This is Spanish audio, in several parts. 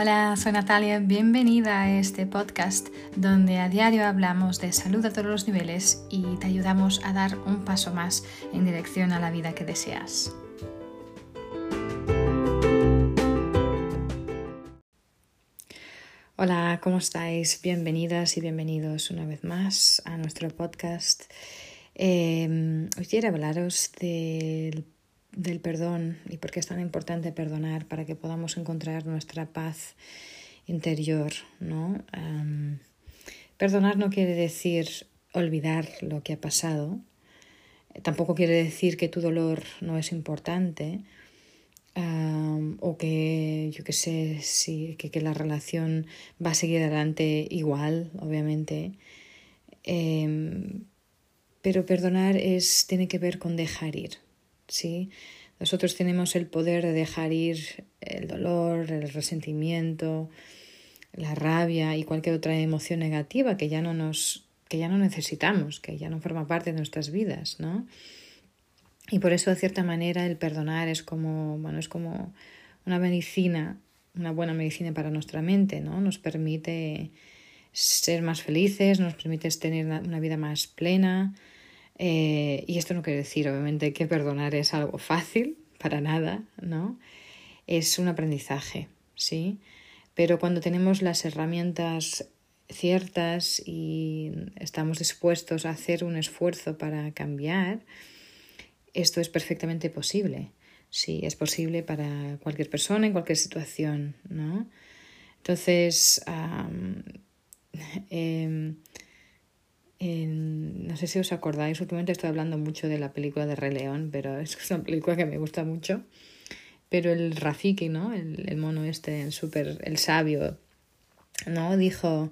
Hola, soy Natalia, bienvenida a este podcast donde a diario hablamos de salud a todos los niveles y te ayudamos a dar un paso más en dirección a la vida que deseas. Hola, ¿cómo estáis? Bienvenidas y bienvenidos una vez más a nuestro podcast. Eh, hoy quiero hablaros del del perdón y por qué es tan importante perdonar para que podamos encontrar nuestra paz interior, ¿no? perdonar no quiere decir olvidar lo que ha pasado, tampoco quiere decir que tu dolor no es importante o que, yo qué sé, sí, que, que, la relación va a seguir adelante igual, obviamente. Em, pero perdonar es, tiene que ver con dejar ir, ¿sí? Nosotros tenemos el poder de dejar ir el dolor, el resentimiento, la rabia y cualquier otra emoción negativa que ya no nos que ya no necesitamos, que ya no forma parte de nuestras vidas, ¿no? Y por eso de cierta manera el perdonar es como, bueno, es como una medicina, una buena medicina para nuestra mente, ¿no? Nos permite ser más felices, nos permite tener una vida más plena, eh, y esto no quiere decir, obviamente, que perdonar es algo fácil, para nada, ¿no? Es un aprendizaje, ¿sí? Pero cuando tenemos las herramientas ciertas y estamos dispuestos a hacer un esfuerzo para cambiar, esto es perfectamente posible. Sí, es posible para cualquier persona, en cualquier situación, ¿no? Entonces, eh, no sé si os acordáis, últimamente estoy hablando mucho de la película de Rey León, pero es una película que me gusta mucho. Pero el Rafiki, ¿no? El, mono este, el super, el sabio, ¿no? Dijo,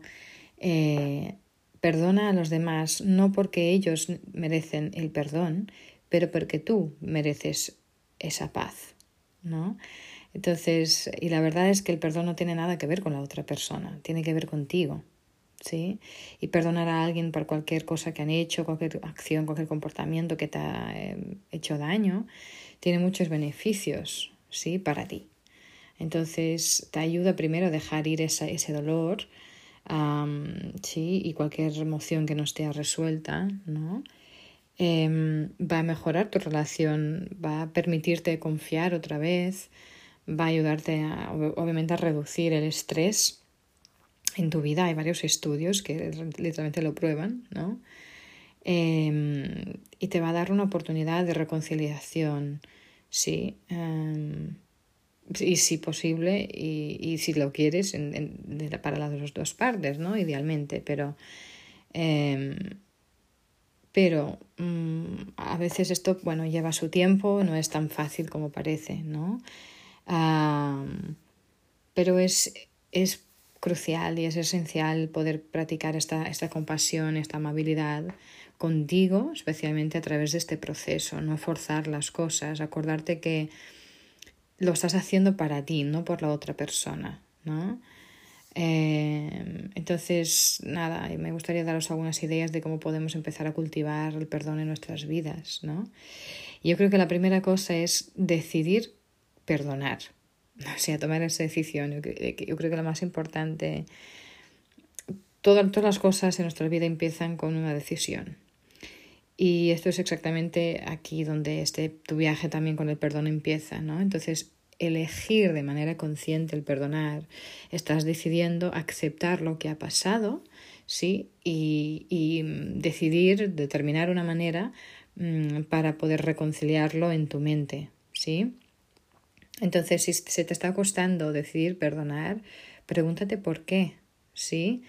eh, perdona a los demás, no porque ellos merecen el perdón, pero porque tú mereces esa paz, ¿no? Entonces, y la verdad es que el perdón no tiene nada que ver con la otra persona, tiene que ver contigo. ¿Sí? Y perdonar a alguien por cualquier cosa que han hecho, cualquier acción, cualquier comportamiento que te ha em, hecho daño, tiene muchos beneficios, ¿sí? Para ti. Entonces, te ayuda primero a dejar ir ese dolor, ¿sí? Y cualquier emoción que no esté resuelta, ¿no? Em, va a mejorar tu relación, va a permitirte confiar otra vez, va a ayudarte a, obviamente a reducir el estrés en tu vida hay varios estudios que literalmente lo prueban, ¿no? Em, y te va a dar una oportunidad de reconciliación, sí. Em, y si posible, y, y, si lo quieres, para las dos partes, ¿no? Idealmente, pero. Em, pero mm, a veces esto, bueno, lleva su tiempo, no es tan fácil como parece, ¿no? pero es, es crucial y es esencial poder practicar esta, esta compasión, esta amabilidad contigo, especialmente a través de este proceso, no forzar las cosas, acordarte que lo estás haciendo para ti, no por la otra persona, ¿no? Eh, entonces, nada, me gustaría daros algunas ideas de cómo podemos empezar a cultivar el perdón en nuestras vidas, ¿no? Yo creo que la primera cosa es decidir perdonar. o sea, tomar esa decisión. Yo, creo que lo más importante, todas, todas las cosas en nuestra vida empiezan con una decisión. Y esto es exactamente aquí donde este, tu viaje también con el perdón empieza, ¿no? Entonces, elegir de manera consciente el perdonar, estás decidiendo aceptar lo que ha pasado, ¿sí? Y, y decidir, determinar una manera mm, para poder reconciliarlo en tu mente, ¿sí? Entonces, si se te está costando decidir perdonar, pregúntate por qué, ¿sí?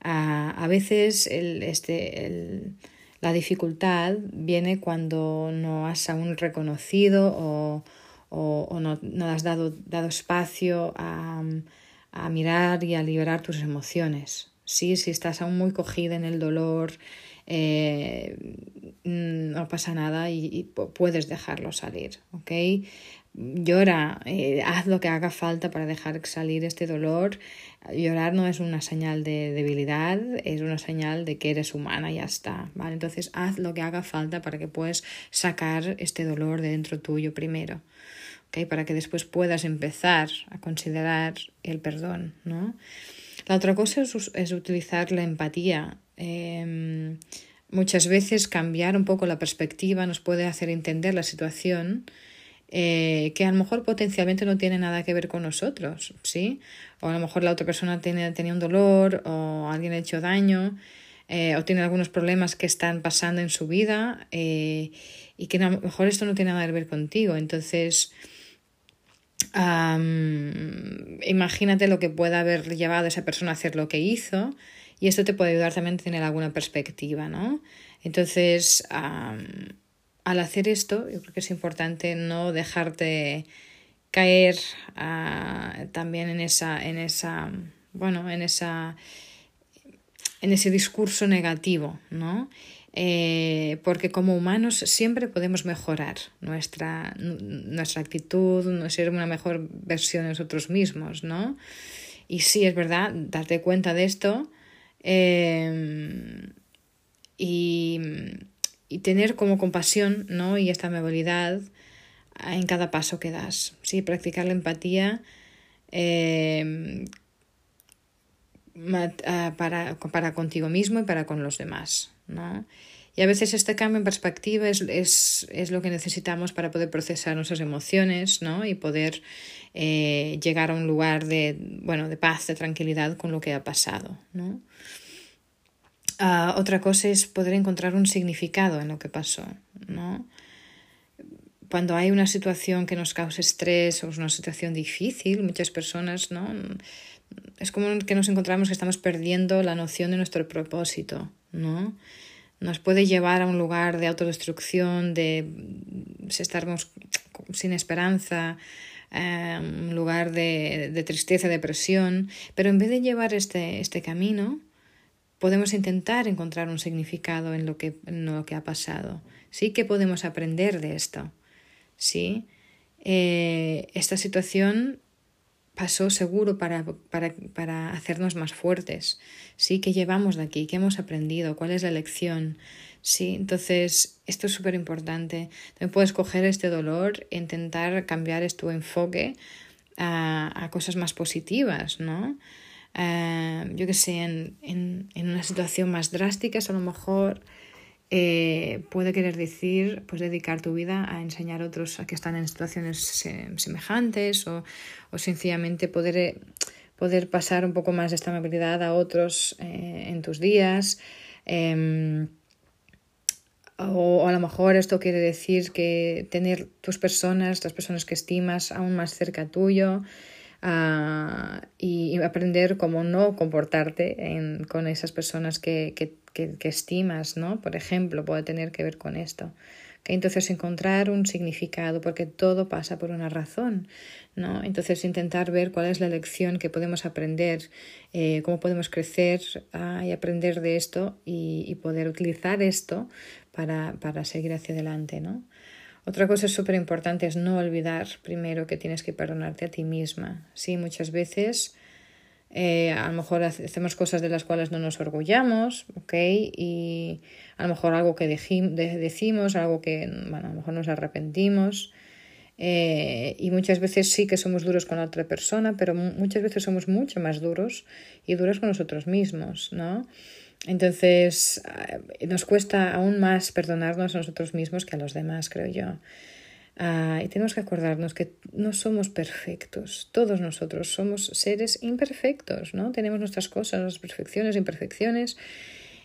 a veces el, este, el, la dificultad viene cuando no has aún reconocido o, o, no, no, has dado, dado espacio a, a, mirar y a liberar tus emociones. ¿sí? Si estás aún muy cogida en el dolor, eh, no pasa nada y, y, puedes dejarlo salir, ¿ok? Llora, eh, haz lo que haga falta para dejar salir este dolor. Llorar no es una señal de debilidad, es una señal de que eres humana y ya está, ¿vale? Entonces haz lo que haga falta para que puedas sacar este dolor de dentro tuyo primero, para que después puedas empezar a considerar el perdón. ¿no? La otra cosa es, utilizar la empatía. Em, muchas veces cambiar un poco la perspectiva nos puede hacer entender la situación eh, que a lo mejor potencialmente no tiene nada que ver con nosotros, ¿sí? O a lo mejor la otra persona tiene, tenía un dolor o alguien ha hecho daño eh, o tiene algunos problemas que están pasando en su vida eh, y que a lo mejor esto no tiene nada que ver contigo. Entonces, imagínate lo que pueda haber llevado a esa persona a hacer lo que hizo y esto te puede ayudar también a tener alguna perspectiva, ¿no? Entonces, al hacer esto, yo creo que es importante no dejarte caer ah, también en esa, en esa, bueno, en esa, en ese discurso negativo, ¿no? Eh, porque como humanos siempre podemos mejorar nuestra, nuestra actitud, ser una mejor versión de nosotros mismos, ¿no? Y sí, es verdad, darte cuenta de esto Em, y, tener como compasión ¿no? y esta amabilidad en cada paso que das. ¿sí? Practicar la empatía em, para, para, contigo mismo y para con los demás. ¿no? Y a veces este cambio en perspectiva es, es, es, lo que necesitamos para poder procesar nuestras emociones ¿no? y poder eh, llegar a un lugar de, bueno, de paz, de tranquilidad con lo que ha pasado. ¿no? Otra cosa es poder encontrar un significado en lo que pasó, ¿no? Cuando hay una situación que nos cause estrés o es una situación difícil, muchas personas, ¿no? Es como que nos encontramos que estamos perdiendo la noción de nuestro propósito, ¿no? Nos puede llevar a un lugar de autodestrucción, de estarmos sin esperanza, eh, un lugar de, de tristeza, depresión, pero en vez de llevar este, este camino, podemos intentar encontrar un significado en lo que, en lo que ha pasado. Sí que podemos aprender de esto. Sí, eh, esta situación pasó seguro para, para, para, hacernos más fuertes. Sí, que llevamos de aquí, que hemos aprendido, cuál es la lección. Sí, entonces esto es súper importante. También puedes coger este dolor e intentar cambiar tu enfoque a, a cosas más positivas, ¿no? Eh, yo que sé, en, en, en, una situación más drástica, a lo mejor eh, puede querer decir pues dedicar tu vida a enseñar a otros a que están en situaciones semejantes o, o sencillamente poder, eh, poder pasar un poco más de esta amabilidad a otros en tus días. Em, o, a lo mejor esto quiere decir que tener tus personas, las personas que estimas aún más cerca tuyo, uh, y, aprender cómo no comportarte en, con esas personas que, que, que, que, estimas, ¿no? Por ejemplo, puede tener que ver con esto. que Entonces encontrar un significado, porque todo pasa por una razón, ¿no? Entonces intentar ver cuál es la lección que podemos aprender, eh, cómo podemos crecer uh, y aprender de esto y, y poder utilizar esto para, para seguir hacia adelante, ¿no? Otra cosa súper importante es no olvidar primero que tienes que perdonarte a ti misma. Sí, muchas veces eh, a lo mejor hacemos cosas de las cuales no nos orgullamos, ¿ok? Y a lo mejor algo que decimos, algo que bueno, a lo mejor nos arrepentimos. Eh, y muchas veces sí que somos duros con la otra persona, pero muchas veces somos mucho más duros y duros con nosotros mismos, ¿no? Entonces, eh, nos cuesta aún más perdonarnos a nosotros mismos que a los demás, creo yo. Uh, y tenemos que acordarnos que no somos perfectos. Todos nosotros somos seres imperfectos, ¿no? Tenemos nuestras cosas, nuestras perfecciones, imperfecciones.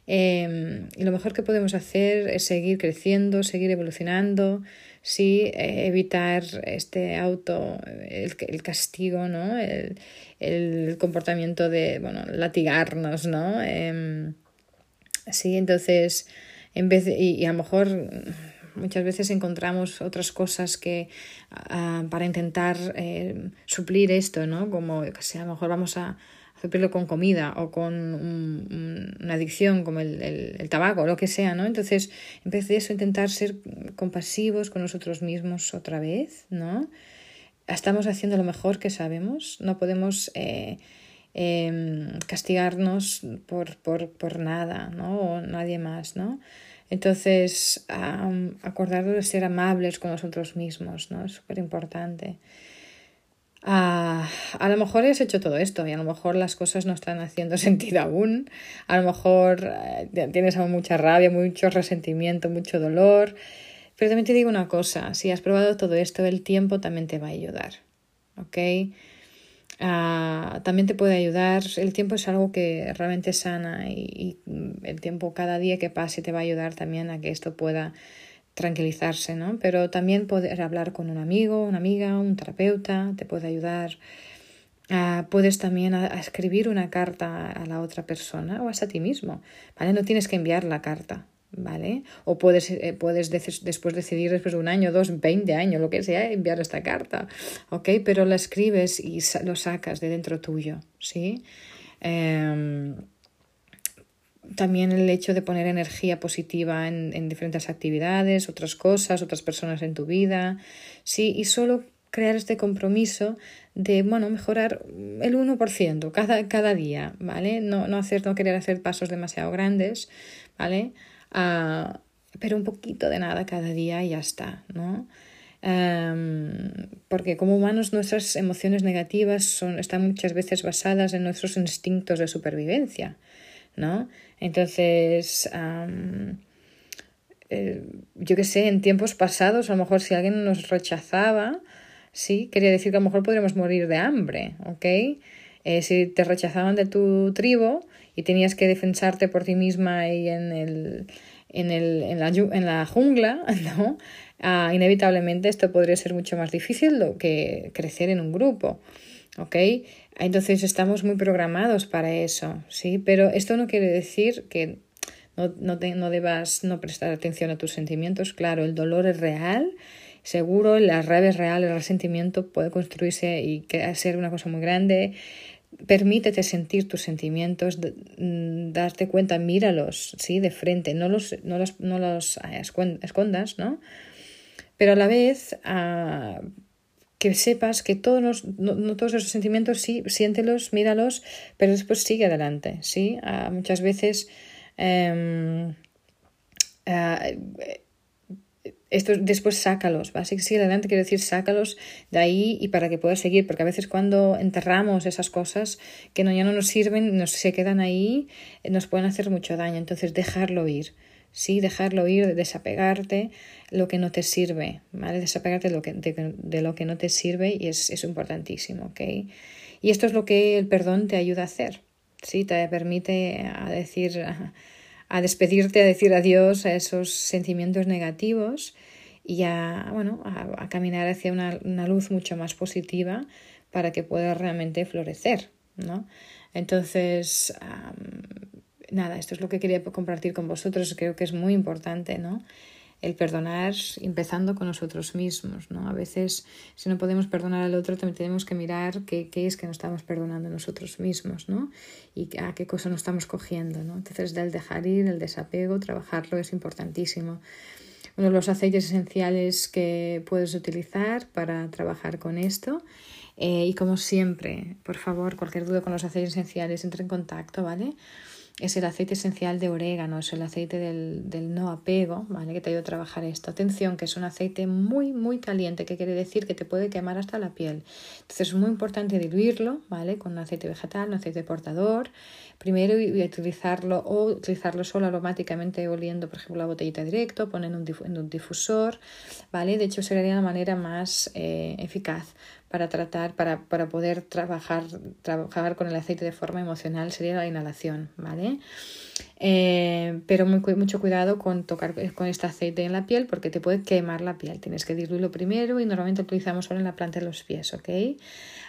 Eh, y lo mejor que podemos hacer es seguir creciendo, seguir evolucionando, sí, eh, evitar este auto, el, el castigo, ¿no? El, el, comportamiento de, bueno, latigarnos, ¿no? Eh, Sí, entonces, en vez de, y, a lo mejor muchas veces encontramos otras cosas que uh, para intentar eh, suplir esto, ¿no? Como, que sea, a lo mejor vamos a suplirlo con comida o con un, una adicción como el, el, el, tabaco lo que sea, ¿no? Entonces, en vez de eso, intentar ser compasivos con nosotros mismos otra vez, ¿no? Estamos haciendo lo mejor que sabemos, no podemos... Eh, eh, castigarnos por, por, por nada, ¿no? O nadie más, ¿no? Entonces, um, acordarnos de ser amables con nosotros mismos, ¿no? Es súper importante. Ah, a lo mejor has hecho todo esto y a lo mejor las cosas no están haciendo sentido aún. A lo mejor eh, tienes aún mucha rabia, mucho resentimiento, mucho dolor. Pero también te digo una cosa, si has probado todo esto, el tiempo también te va a ayudar. ¿Ok? Ah, también te puede ayudar. El tiempo es algo que realmente sana y, el tiempo cada día que pase te va a ayudar también a que esto pueda tranquilizarse, ¿no? Pero también poder hablar con un amigo, una amiga, un terapeuta, te puede ayudar. Uh, puedes también a, escribir una carta a la otra persona o hasta a ti mismo, ¿vale? No tienes que enviar la carta, ¿vale? O puedes, eh, puedes después decidir, después de un año, dos, veinte años, lo que sea, enviar esta carta, ¿ok? Pero la escribes y lo sacas de dentro tuyo, ¿sí? Eh, también el hecho de poner energía positiva en, en, diferentes actividades, otras cosas, otras personas en tu vida, sí, y solo crear este compromiso de, bueno, mejorar el 1% cada, cada día, ¿vale? No, no, hacer, no querer hacer pasos demasiado grandes, ¿vale? Uh, pero un poquito de nada cada día y ya está, ¿no? Um, porque como humanos nuestras emociones negativas son, están muchas veces basadas en nuestros instintos de supervivencia, ¿no? Entonces, eh, yo qué sé, en tiempos pasados, a lo mejor si alguien nos rechazaba, sí, quería decir que a lo mejor podríamos morir de hambre, ¿ok? Eh, si te rechazaban de tu tribu y tenías que defensarte por ti misma ahí en, el, en, el, en, la, en la jungla, ¿no? Ah, inevitablemente esto podría ser mucho más difícil que crecer en un grupo, ¿ok? Entonces estamos muy programados para eso, ¿sí? Pero esto no quiere decir que no, no, te, no debas no prestar atención a tus sentimientos. Claro, el dolor es real, seguro, la rabia es real, el resentimiento puede construirse y ser una cosa muy grande. Permítete sentir tus sentimientos, mm, darte cuenta, míralos, ¿sí? De frente, no los, no los, no los eh, escondas, ¿no? Pero a la vez... Uh, que sepas que todos los, no, no, todos esos sentimientos sí, siéntelos, míralos, pero después sigue adelante, ¿sí? Uh, muchas veces uh, esto, después sácalos, ¿va? Sigue adelante, quiero decir, sácalos de ahí y para que puedas seguir, porque a veces cuando enterramos esas cosas que ya no nos sirven, nos se quedan ahí, nos pueden hacer mucho daño, entonces dejarlo ir. Sí, dejarlo ir, desapegarte lo que no te sirve, ¿vale? Desapegarte de lo que, de, de lo que no te sirve y es, es importantísimo, ¿ok? Y esto es lo que el perdón te ayuda a hacer, ¿sí? Te permite a decir, a, despedirte, a decir adiós a esos sentimientos negativos y a, bueno, a, caminar hacia una, una, luz mucho más positiva para que puedas realmente florecer, ¿no? Entonces, um, nada, esto es lo que quería compartir con vosotros. Creo que es muy importante, ¿no? El perdonar empezando con nosotros mismos, ¿no? A veces, si no podemos perdonar al otro, también tenemos que mirar qué, es que nos estamos perdonando nosotros mismos, ¿no? Y a qué cosa nos estamos cogiendo, ¿no? Entonces, del dejar ir, el desapego, trabajarlo es importantísimo. Uno de los aceites esenciales que puedes utilizar para trabajar con esto eh, y como siempre, por favor, cualquier duda con los aceites esenciales, entre en contacto, ¿vale? Es el aceite esencial de orégano, es el aceite del, del, no apego, ¿vale? Que te ayuda a trabajar esto. Atención, que es un aceite muy, muy caliente, que quiere decir que te puede quemar hasta la piel. Entonces es muy importante diluirlo, ¿vale? Con un aceite vegetal, un aceite portador, primero y, utilizarlo o utilizarlo solo aromáticamente oliendo, por ejemplo, la botellita directo, poner un, en un difusor, ¿vale? De hecho, sería la manera más eh, eficaz para tratar, para, para poder trabajar, trabajar con el aceite de forma emocional sería la inhalación, ¿vale? Eh, pero mucho cuidado con tocar con este aceite en la piel porque te puede quemar la piel. Tienes que diluirlo primero y normalmente utilizamos solo en la planta de los pies, ¿ok?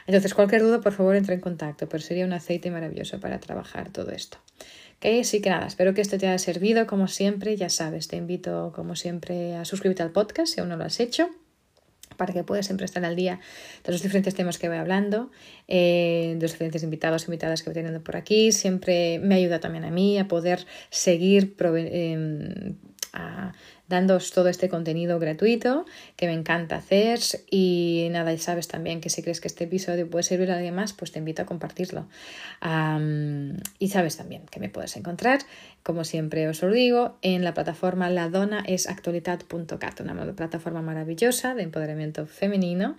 Entonces, cualquier duda, por favor, entra en contacto, pero sería un aceite maravilloso para trabajar todo esto. ¿Ok? Así que nada, espero que esto te haya servido como siempre. Ya sabes, te invito como siempre a suscribirte al podcast si aún no lo has hecho para que puedas siempre estar al día de los diferentes temas que voy hablando, eh, de los diferentes invitados e invitadas que voy teniendo por aquí. Siempre me ayuda también a mí a poder seguir eh, a dándoos todo este contenido gratuito que me encanta hacer y nada, y sabes también que si crees que este episodio puede servir a alguien más, pues te invito a compartirlo. y sabes también que me puedes encontrar, como siempre os lo digo, en la plataforma La Dona es actualitat.cat, una plataforma maravillosa de empoderamiento femenino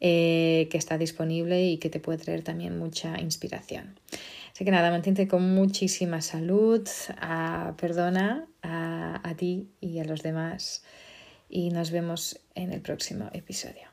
eh, que está disponible y que te puede traer también mucha inspiración. Así que nada, mantente con muchísima salud, ah, perdona a ti y a los demás y nos vemos en el próximo episodio.